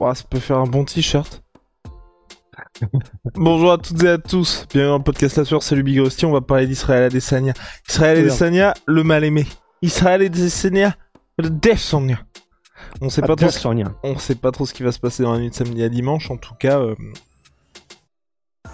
Ouais, ça peut faire un bon t-shirt. Bonjour à toutes et à tous, bienvenue dans le podcast La Sueur, salut Big Rusty, on va parler d'Israël Adesanya. Israël Adesanya, le mal-aimé. Israël Adesanya, le Desanya. On sait pas trop ce... on sait pas trop ce qui va se passer dans la nuit de samedi à dimanche, en tout cas, euh,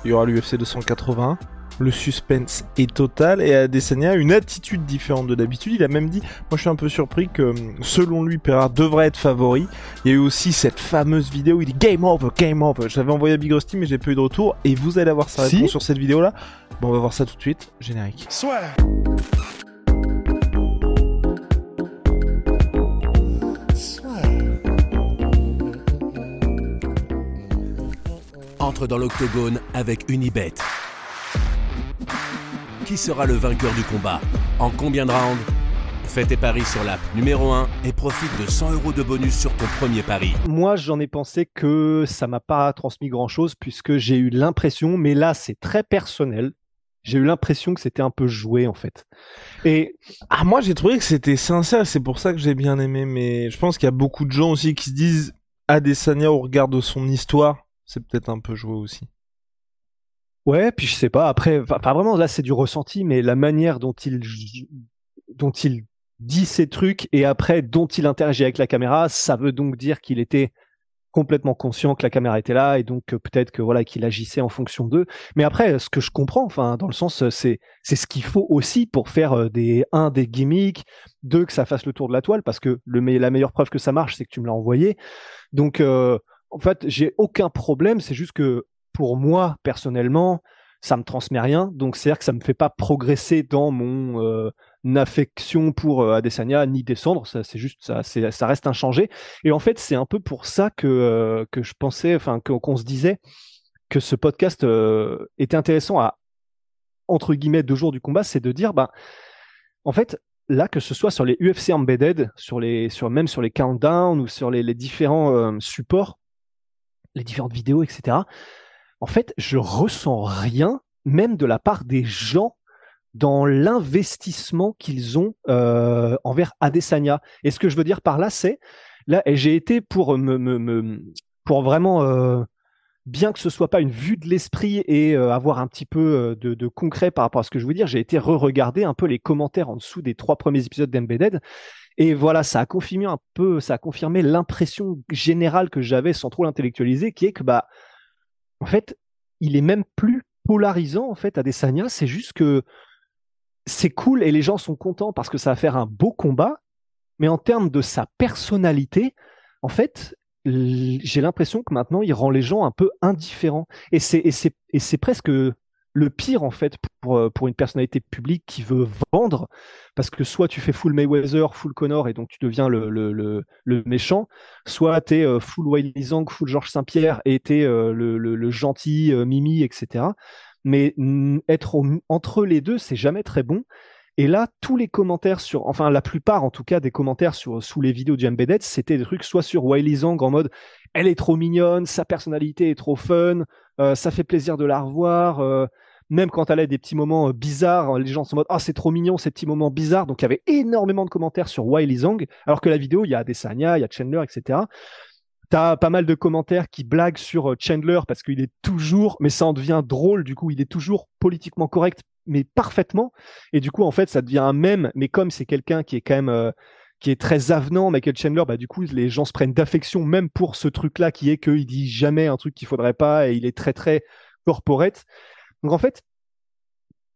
il y aura l'UFC 281. Le suspense est total et Adesanya a une attitude différente de d'habitude. Il a même dit, moi je suis un peu surpris que selon lui, Pereira devrait être favori. Il y a eu aussi cette fameuse vidéo où il dit Game over, game over. J'avais envoyé à Big Rusty mais j'ai pas eu de retour et vous allez avoir sa Si réponse sur cette vidéo là. Bon, on va voir ça tout de suite. Générique. Entre dans l'octogone avec Unibet. Qui sera le vainqueur du combat En combien de rounds Fais tes paris sur l'app numéro 1 et profite de 100 euros de bonus sur ton premier pari. Moi, j'en ai pensé que ça m'a pas transmis grand chose puisque j'ai eu l'impression, mais là, c'est très personnel. J'ai eu l'impression que c'était un peu joué en fait. Et Ah, moi j'ai trouvé que c'était sincère, c'est pour ça que j'ai bien aimé, mais je pense qu'il y a beaucoup de gens aussi qui se disent Adesanya au regard de son histoire, c'est peut-être un peu joué aussi. Ouais, puis je sais pas. Après, enfin vraiment là, c'est du ressenti, mais la manière dont il dont il dit ces trucs et après dont il interagit avec la caméra, ça veut donc dire qu'il était complètement conscient que la caméra était là et donc euh, peut-être que voilà qu'il agissait en fonction d'eux. Mais après, ce que je comprends, enfin dans le sens, c'est c'est ce qu'il faut aussi pour faire euh, des un des gimmicks, deux que ça fasse le tour de la toile parce que le la meilleure preuve que ça marche, c'est que tu me l'as envoyé. Donc euh, en fait, j'ai aucun problème. C'est juste que pour moi personnellement, ça me transmet rien. Donc c'est à dire que ça me fait pas progresser dans mon euh, affection pour euh, Adesanya ni descendre. Ça c'est juste ça, ça reste inchangé. Et en fait, c'est un peu pour ça que, euh, que je pensais, enfin, qu'on se disait que ce podcast était intéressant à, entre guillemets, deux jours du combat, c'est de dire, ben, en fait, là, que ce soit sur les UFC Embedded, sur les, sur, même sur les countdowns ou sur les, les différents supports, les différentes vidéos, etc., en fait, je ressens rien, même de la part des gens, dans l'investissement qu'ils ont euh, envers Adesanya. Et ce que je veux dire par là, c'est là, j'ai été pour me, pour vraiment euh, bien que ce soit pas une vue de l'esprit et euh, avoir un petit peu de, de concret par rapport à ce que je veux dire, j'ai été re-regarder un peu les commentaires en dessous des trois premiers épisodes d'Embedded. Et voilà, ça a confirmé un peu, ça a confirmé l'impression générale que j'avais sans trop l'intellectualiser, qui est que bah, en fait, il est même plus polarisant en fait Adesanya. C'est juste que c'est cool et les gens sont contents parce que ça va faire un beau combat. Mais en termes de sa personnalité, en fait, j'ai l'impression que maintenant il rend les gens un peu indifférents. Et c'est presque le pire en fait pour euh, pour une personnalité publique qui veut vendre, parce que soit tu fais full Mayweather, full Connor et donc tu deviens le le le, méchant, soit t'es euh, full Wiley Zhang, full Georges Saint-Pierre et t'es euh, le, gentil Mimi, etc. Mais être entre les deux, c'est jamais très bon. Et là, tous les commentaires sur, enfin la plupart en tout cas des commentaires sur sous les vidéos du Embedded, c'était des trucs soit sur Wiley Zhang en mode elle est trop mignonne, sa personnalité est trop fun, euh, ça fait plaisir de la revoir. euh, même quand elle a des petits moments euh, bizarres, les gens sont en mode ah c'est trop mignon ces petits moments bizarres. Donc il y avait énormément de commentaires sur Wiley Zhang, alors que la vidéo il y a Adesanya, il y a Chandler, etc. T'as pas mal de commentaires qui blaguent sur Chandler parce qu'il est toujours, mais ça en devient drôle du coup, il est toujours politiquement correct, mais parfaitement. Et du coup, en fait, ça devient un mème, mais comme c'est quelqu'un qui est quand même, euh, qui est très avenant, Michael Chandler, bah du coup, les gens se prennent d'affection même pour ce truc-là qui est qu'il dit jamais un truc qu'il faudrait pas et il est très très corporate. Donc en fait,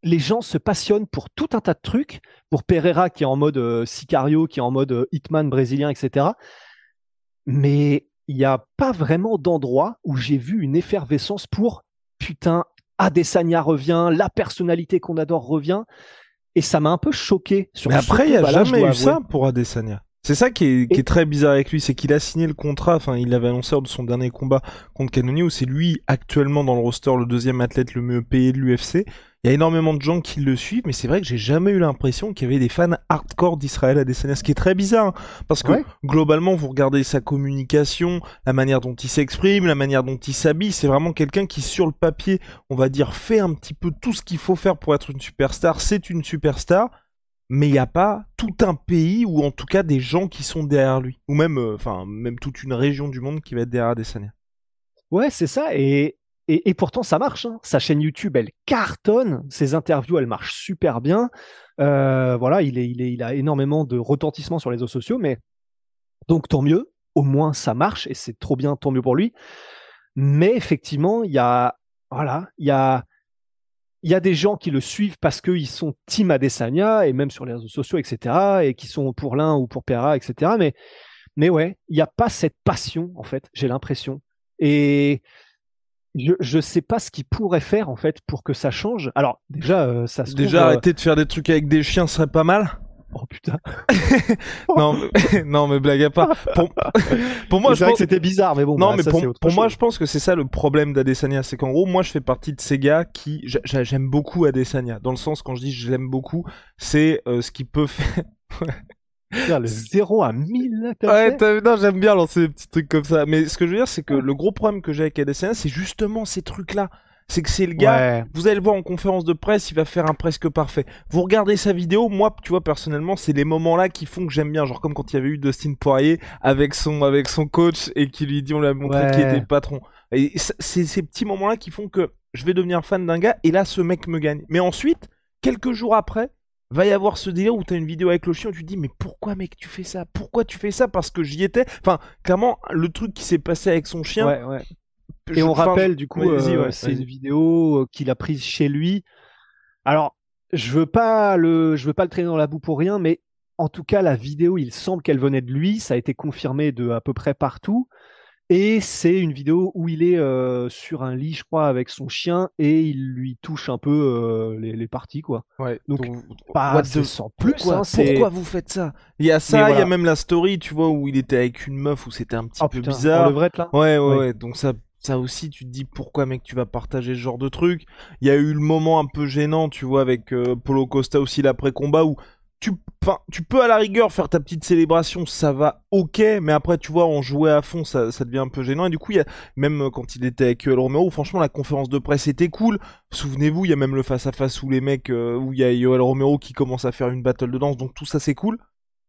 les gens se passionnent pour tout un tas de trucs, pour Pereira qui est en mode euh, Sicario, qui est en mode euh, Hitman brésilien, etc. Mais il n'y a pas vraiment d'endroit où j'ai vu une effervescence pour putain, Adesanya revient, la personnalité qu'on adore revient. Et ça m'a un peu choqué. Sur Mais après, il y a jamais eu avouer. ça pour Adesanya. C'est ça qui est, très bizarre avec lui, c'est qu'il a signé le contrat, enfin il l'avait annoncé lors de son dernier combat contre Cannonier, où c'est lui actuellement dans le roster le deuxième athlète le mieux payé de l'UFC. Il y a énormément de gens qui le suivent, mais c'est vrai que j'ai jamais eu l'impression qu'il y avait des fans hardcore d'Israël Adesanya, ce qui est très bizarre, hein, parce que globalement, vous regardez sa communication, la manière dont il s'exprime, la manière dont il s'habille, c'est vraiment quelqu'un qui, sur le papier, on va dire, fait un petit peu tout ce qu'il faut faire pour être une superstar, c'est une superstar, mais il n'y a pas tout un pays ou en tout cas des gens qui sont derrière lui, ou même, euh, même toute une région du monde qui va être derrière Adesanya. Ouais, c'est ça, et et, pourtant, ça marche. Hein. Sa chaîne YouTube, elle cartonne. Ses interviews, elles marchent super bien. Euh, voilà, il, a énormément de retentissement sur les réseaux sociaux, mais donc tant mieux. Au moins, ça marche et c'est trop bien, tant mieux pour lui. Mais effectivement, il y a, voilà, il y a, il y a des gens qui le suivent parce qu'ils sont team Adesanya et même sur les réseaux sociaux, etc. et qui sont pour l'un ou pour Pera, etc. Mais, mais ouais, il n'y a pas cette passion, en fait, j'ai l'impression. Et, je ne sais pas ce qu'il pourrait faire en fait pour que ça change. Alors déjà, euh, ça se déjà arrêter de faire des trucs avec des chiens serait pas mal. Oh putain. non, mais, non mais blague à part. Pour, pour moi, je pense que c'était bizarre, mais bon. Non, mais pour, pour moi, je pense que c'est ça le problème d'Adesanya, c'est qu'en gros, moi, je fais partie de ces gars qui j'aime beaucoup Adesanya. Dans le sens quand je dis je l'aime beaucoup, c'est euh, ce qui peut faire. le 0 à 1000 Ouais, non, j'aime bien lancer des petits trucs comme ça. Mais ce que je veux dire, c'est que le gros problème que j'ai avec ADC1, c'est justement ces trucs-là. C'est que c'est le gars, vous allez le voir en conférence de presse, il va faire un presque parfait. Vous regardez sa vidéo, moi, tu vois, personnellement, c'est les moments-là qui font que j'aime bien. Genre comme quand il y avait eu Dustin Poirier avec son, avec son coach et qui lui dit, on lui a montré qui était le patron. Et c'est ces petits moments-là qui font que je vais devenir fan d'un gars et là, ce mec me gagne. Mais ensuite, quelques jours après, va y avoir ce délire où t'as une vidéo avec le chien où tu te dis mais pourquoi mec tu fais ça? Pourquoi tu fais ça? Parce que j'y étais. Enfin, clairement, le truc qui s'est passé avec son chien. Ouais, ouais. Et on rappelle du coup, euh, c'est une vidéo euh, qu'il a prise chez lui. Alors, je veux pas le, je veux pas le traîner dans la boue pour rien, mais en tout cas, la vidéo, il semble qu'elle venait de lui. Ça a été confirmé de à peu près partout. Et c'est une vidéo où il est euh, sur un lit, je crois, avec son chien et il lui touche un peu euh, les, parties, quoi. Ouais. Donc, pas de sans plus. Pourquoi, hein, pourquoi vous faites ça? Il y a ça, il y a même la story, tu vois, où il était avec une meuf où c'était un petit oh, peu bizarre. Le vrai, là ouais, ouais, ouais, Donc ça, ça aussi, tu te dis pourquoi, mec, tu vas partager ce genre de truc? Il y a eu le moment un peu gênant, tu vois, avec euh, Polo Costa aussi l'après combat où tu, tu peux à la rigueur faire ta petite célébration, ça va ok, mais après tu vois, on jouait à fond, ça, ça devient un peu gênant. Et du coup, il y a, même euh, quand il était avec El Romero, franchement, la conférence de presse était cool. Souvenez-vous, il y a même le face-à-face où les mecs, euh, où il y a Yoel Romero qui commence à faire une battle de danse, donc tout ça c'est cool.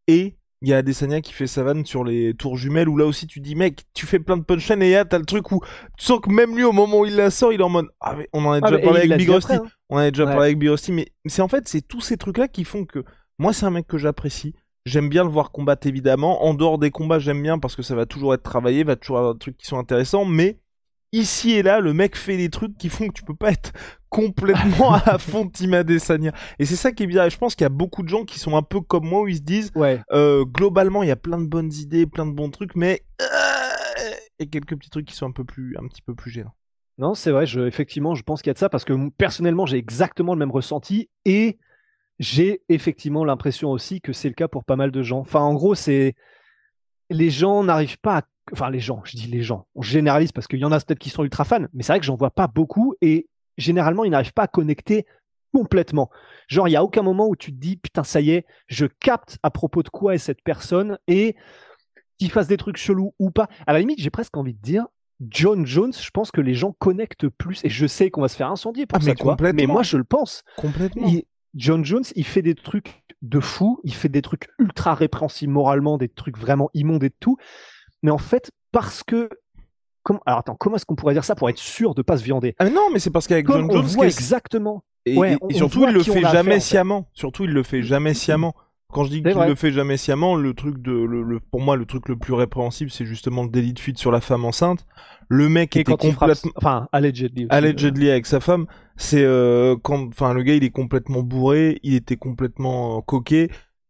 Et il y a Adesanya qui fait sa vanne sur les tours jumelles où là aussi tu dis mec tu fais plein de punchlines et là t'as le truc où tu sens que même lui au moment où il la sort il est en mode ah mais on en a ah, déjà parlé avec Big Rusty hein. on en a déjà parlé avec Big Rusty mais c'est en fait c'est tous ces trucs là qui font que moi, c'est un mec que j'apprécie. J'aime bien le voir combattre évidemment. En dehors des combats, j'aime bien parce que ça va toujours être travaillé, va toujours avoir des trucs qui sont intéressants. Mais ici et là, le mec fait des trucs qui font que tu peux pas être complètement à fond Team Adesanya. Et c'est ça qui est bien. je pense qu'il y a beaucoup de gens qui sont un peu comme moi où ils se disent, ouais. Euh, globalement, il y a plein de bonnes idées, plein de bons trucs, mais euh, et quelques petits trucs qui sont un peu plus, un petit peu plus gênants. Non, c'est vrai. Je, effectivement, je pense qu'il y a de ça parce que personnellement, j'ai exactement le même ressenti et j'ai effectivement l'impression aussi que c'est le cas pour pas mal de gens. Enfin, en gros, c'est les gens n'arrivent pas à... Enfin, les gens, je dis les gens, on généralise parce qu'il y en a peut-être qui sont ultra fans, mais c'est vrai que j'en vois pas beaucoup et généralement, ils n'arrivent pas à connecter complètement. Genre, il y a aucun moment où tu te dis, putain, ça y est, je capte à propos de quoi est cette personne et qu'il fasse des trucs chelous ou pas. À la limite, j'ai presque envie de dire, John Jones, je pense que les gens connectent plus, et je sais qu'on va se faire incendier pour ah, ça, mais, mais moi je le pense. Complètement. John Jones, il fait des trucs de fou, il fait des trucs ultra répréhensibles moralement, des trucs vraiment immondes et tout. Mais en fait, parce que alors attends, comment est-ce qu'on pourrait dire ça pour être sûr de pas se viander? Ah Non, mais c'est parce qu'avec John Jones, voit exactement. Et, surtout, il le fait jamais sciemment. Surtout, il le fait jamais sciemment. Quand je dis qu'il le fait jamais sciemment, le truc de, le, pour moi, le truc le plus répréhensible, c'est justement le délit de fuite sur la femme enceinte. Le mec était complètement, enfin, allegedly, allegedly avec sa femme. C'est euh, quand, enfin, le gars, il est complètement bourré, il était complètement euh, coquet.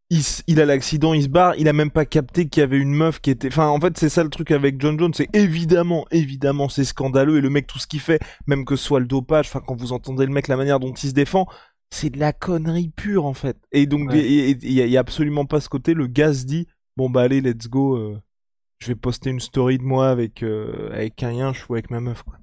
Il, il, a l'accident, il se barre, il a même pas capté qu'il y avait une meuf qui était. Enfin, en fait, c'est ça le truc avec John Jones, c'est évidemment, évidemment, c'est scandaleux et le mec tout ce qu'il fait, même que ce soit le dopage. Enfin, quand vous entendez le mec, la manière dont il se défend, c'est de la connerie pure en fait. Et donc il y, a absolument pas ce côté. Le gars se dit bon bah allez, let's go. Euh, je vais poster une story de moi avec euh, avec un yinche ou avec ma meuf quoi.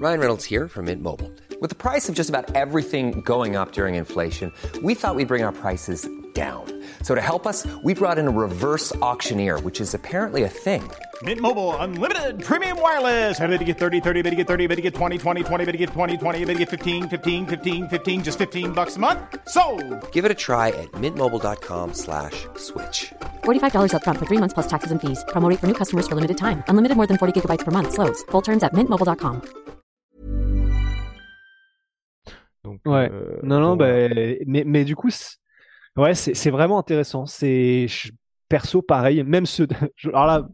Ryan Reynolds here from Mint Mobile. With the price of just about everything going up during inflation, we thought we'd bring our prices down. So to help us, we brought in a reverse auctioneer, which is apparently a thing. Mint Mobile unlimited premium wireless. Ready to get 30, 30, bit to get 30, bit to get 20, 20, 20, bit to get 20, 20, bit to get 15, 15, 15, 15 just 15 bucks a month. So, Give it a try at mintmobile.com/switch. slash $45 up front for 3 months plus taxes and fees. Promo rate for new customers for limited time. Unlimited more than 40 gigabytes per month slows. Full terms at mintmobile.com. Donc, ouais. Euh, non, non, bah, mais, mais du coup, Ouais, c'est vraiment intéressant. C'est perso pareil, même ce. Alors là,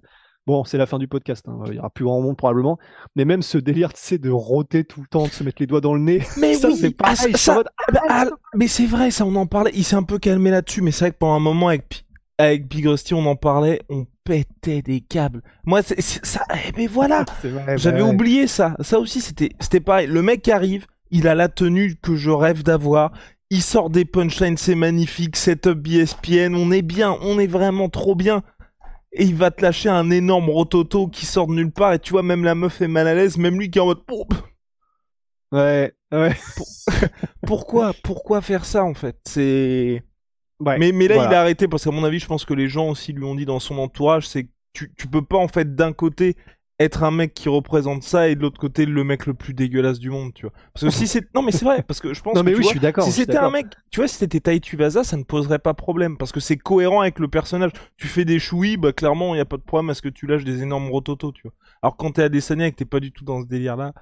bon, c'est la fin du podcast. Hein. Il y aura plus grand monde probablement, mais même ce délire, tu sais, de roter tout le temps, de se mettre les doigts dans le nez. Mais ça, c'est ah, pareil. Ah, bah, ah, mais c'est vrai, ça, on en parlait. Il s'est un peu calmé là-dessus, mais c'est vrai que pendant un moment avec avec Big Rusty, on en parlait, on pétait des câbles. Moi, c'est ça. Eh, mais voilà, j'avais bah oublié ça. Ça aussi, c'était c'était pareil. Le mec arrive, il a la tenue que je rêve d'avoir il sort des punchlines, c'est magnifique, setup BSPN, on est bien, on est vraiment trop bien. Et il va te lâcher un énorme rototo qui sort de nulle part, et tu vois, même la meuf est mal à l'aise, même lui qui est en mode... Ouais, ouais. pourquoi, pourquoi faire ça, en fait? C'est... mais, mais là, il a arrêté, parce qu'à mon avis, je pense que les gens aussi lui ont dit dans son entourage, c'est que tu, tu peux pas, en fait, d'un côté, être un mec qui représente ça et de l'autre côté le mec le plus dégueulasse du monde, tu vois. Parce que si c'est non mais c'est vrai parce que je pense non, mais oui, je suis d'accord. Si c'était un mec, tu vois, si c'était Tai Tuvasa, ça ne poserait pas problème parce que c'est cohérent avec le personnage. Tu fais des chouilles, bah clairement, il y a pas de problème à ce que tu lâches des énormes rototos, tu vois. Alors quand t'es à Desania et que t'es pas du tout dans ce délire là,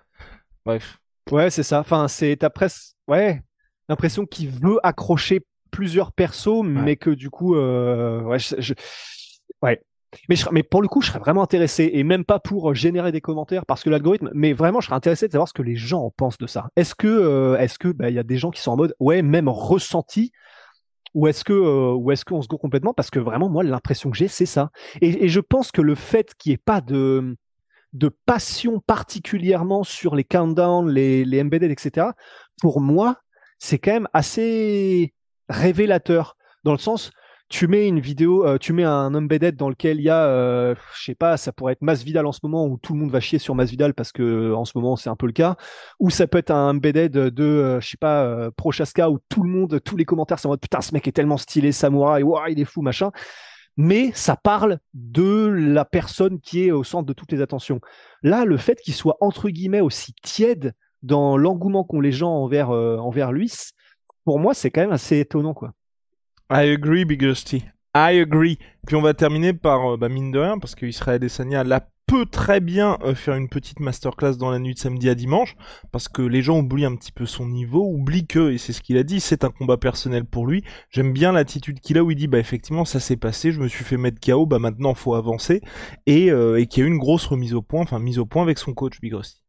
bref. Ouais, c'est ça. Enfin, c'est ta presse ouais, l'impression qu'il veut accrocher plusieurs persos mais que du coup euh... ouais, je... ouais, mais, pour le coup, je serais vraiment intéressé, et même pas pour générer des commentaires, parce que l'algorithme, mais vraiment, je serais intéressé de savoir ce que les gens en pensent de ça. Est-ce que, euh, est-ce que, bah, y a des gens qui sont en mode, ouais, même ressenti, ou est-ce que, euh, est-ce qu'on se gourre complètement Parce que vraiment, moi, l'impression que j'ai, c'est ça. Et, et, je pense que le fait qu'il n'y ait pas de, de passion particulièrement sur les countdowns, les, les embedded, etc. Pour moi, c'est quand même assez révélateur dans le sens tu mets une vidéo, euh, tu mets un embedded dans lequel il y a, euh, je sais pas, ça pourrait être Masvidal en ce moment où tout le monde va chier sur Masvidal parce que en ce moment c'est un peu le cas, ou ça peut être un embedded de, euh, je sais pas, euh, Prochaska où tout le monde, tous les commentaires sont en mode putain ce mec est tellement stylé, samouraï, il est fou machin, mais ça parle de la personne qui est au centre de toutes les attentions. Là, le fait qu'il soit entre guillemets aussi tiède dans l'engouement qu'ont les gens envers envers lui, pour moi c'est quand même assez étonnant quoi. I agree, Big Rusty. I agree. Puis on va terminer par, euh, bah, mine de rien, parce qu'Israël Sania la peut très bien euh, faire une petite masterclass dans la nuit de samedi à dimanche, parce que les gens oublient un petit peu son niveau, oublient que, et c'est ce qu'il a dit, c'est un combat personnel pour lui. J'aime bien l'attitude qu'il a où il dit, bah effectivement, ça s'est passé, je me suis fait mettre KO, bah maintenant faut avancer, et, euh, et qu'il y a eu une grosse remise au point, enfin mise au point avec son coach Big Rusty.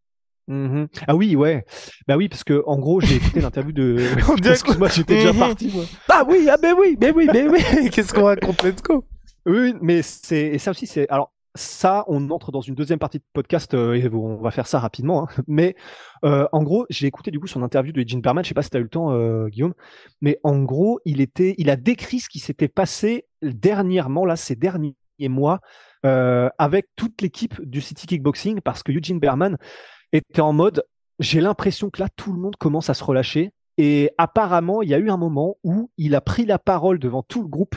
Mmh ah oui, ouais. Bah oui, parce que en gros, j'ai écouté l'interview de. Excuse-moi, j'étais déjà mmh parti. Moi. Ah oui, ah ben oui, mais oui, mais oui. Qu'est-ce qu'on raconte? Let's go. Oui, mais c'est et ça aussi, c'est alors ça, on entre dans une deuxième partie de podcast euh, et on va faire ça rapidement. Hein. Mais euh, en gros, j'ai écouté du coup son interview de Gene Perman. Je sais pas si tu as eu le temps, euh, Guillaume, mais en gros, il était, il a décrit ce qui s'était passé dernièrement là, ces derniers mois, avec toute l'équipe du City Kickboxing, parce que Eugene Berman était en mode j'ai l'impression que là tout le monde commence à se relâcher et apparemment il y a eu un moment où il a pris la parole devant tout le groupe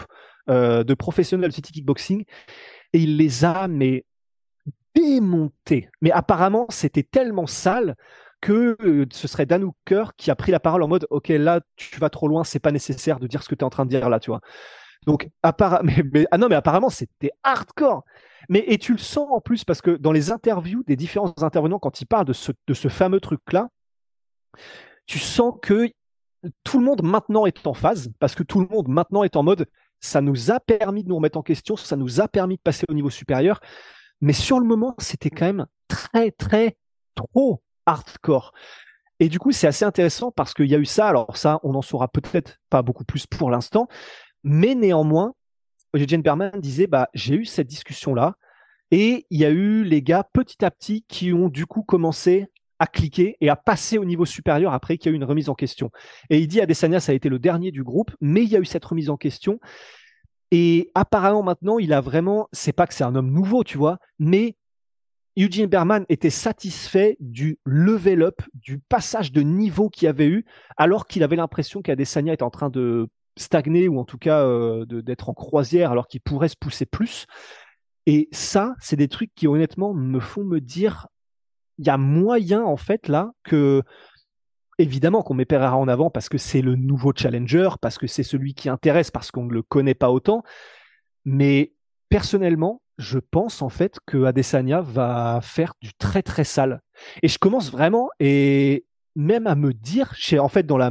euh, de professionnels de City Kickboxing et il les a mais démontés. Mais apparemment c'était tellement sale que euh, ce serait Dan Hooker qui a pris la parole en mode ok là tu vas trop loin c'est pas nécessaire de dire ce que tu es en train de dire là tu vois. Donc apparemment mais, ah non mais apparemment c'était hardcore. Mais et tu le sens en plus parce que dans les interviews des différents intervenants, quand ils parlent de ce, de ce fameux truc-là, tu sens que tout le monde maintenant est en phase parce que tout le monde maintenant est en mode ça nous a permis de nous remettre en question, ça nous a permis de passer au niveau supérieur. Mais sur le moment, c'était quand même très, très, trop hardcore. Et du coup, c'est assez intéressant parce qu'il y a eu ça. Alors ça, on n'en saura peut-être pas beaucoup plus pour l'instant. Mais néanmoins, Eugene Berman disait bah, j'ai eu cette discussion-là et il y a eu les gars petit à petit qui ont du coup commencé à cliquer et à passer au niveau supérieur après qu'il y a eu une remise en question. Et il dit Adesanya, ça a été le dernier du groupe, mais il y a eu cette remise en question. Et apparemment maintenant, il a vraiment, c'est pas que c'est un homme nouveau, tu vois, mais Eugene Berman était satisfait du level up, du passage de niveau qu'il avait eu, alors qu'il avait l'impression qu'Adesanya était en train de stagner ou en tout cas euh, d'être en croisière alors qu'il pourrait se pousser plus. Et ça, c'est des trucs qui honnêtement me font me dire, il y a moyen en fait là que évidemment qu'on met en avant parce que c'est le nouveau challenger, parce que c'est celui qui intéresse, parce qu'on ne le connaît pas autant. Mais personnellement, je pense en fait que Adesanya va faire du très très sale. Et je commence vraiment et même à me dire, en fait dans la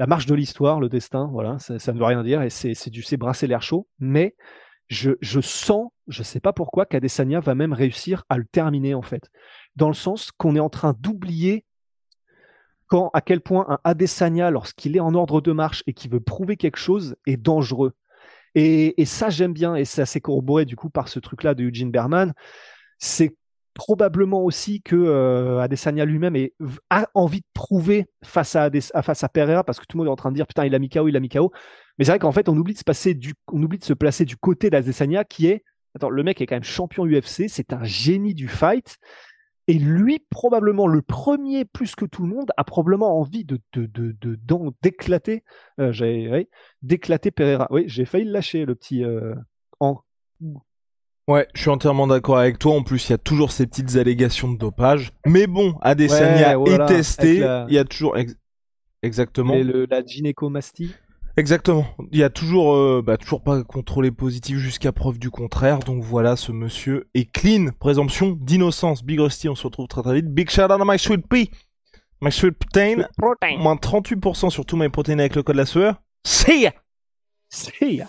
la marche de l'histoire, le destin, voilà, ça, ne veut rien dire et c'est du c'est brasser l'air chaud, mais je, je sens, je sais pas pourquoi, qu'Adesanya va même réussir à le terminer en fait, dans le sens qu'on est en train d'oublier quand à quel point un Adesanya, lorsqu'il est en ordre de marche et qui veut prouver quelque chose, est dangereux. Et, ça, j'aime bien, et c'est assez corroboré du coup par ce truc-là de Eugene Berman. C'est probablement aussi que euh, Adesanya lui-même a envie de prouver face à, face à Pereira, parce que tout le monde est en train de dire putain, il a mis KO, il a mis KO. Mais c'est vrai qu'en fait, on oublie de se passer du, on oublie de se placer du côté d'Adesanya qui est, attends, le mec est quand même champion UFC, c'est un génie du fight. Et lui, probablement le premier, plus que tout le monde, a probablement envie de, d'éclater, euh, d'éclater Pereira. Oui, j'ai failli lâcher, le petit euh. Ouais, je suis entièrement d'accord avec toi. En plus, il y a toujours ces petites allégations de dopage. Mais bon, Adesanya est testé. Il y a toujours exactement. Et le, la gynécomastie. Exactement. Il y a toujours, euh, bah, toujours pas contrôlé positif jusqu'à preuve du contraire. Donc voilà, ce monsieur est clean. Présomption d'innocence. Big Rusty, on se retrouve très très vite. Big shout out à My Sweet Pea. My Sweet Protein. Moins 38% sur tout My Protein avec le code de la sueur. See ya! See ya!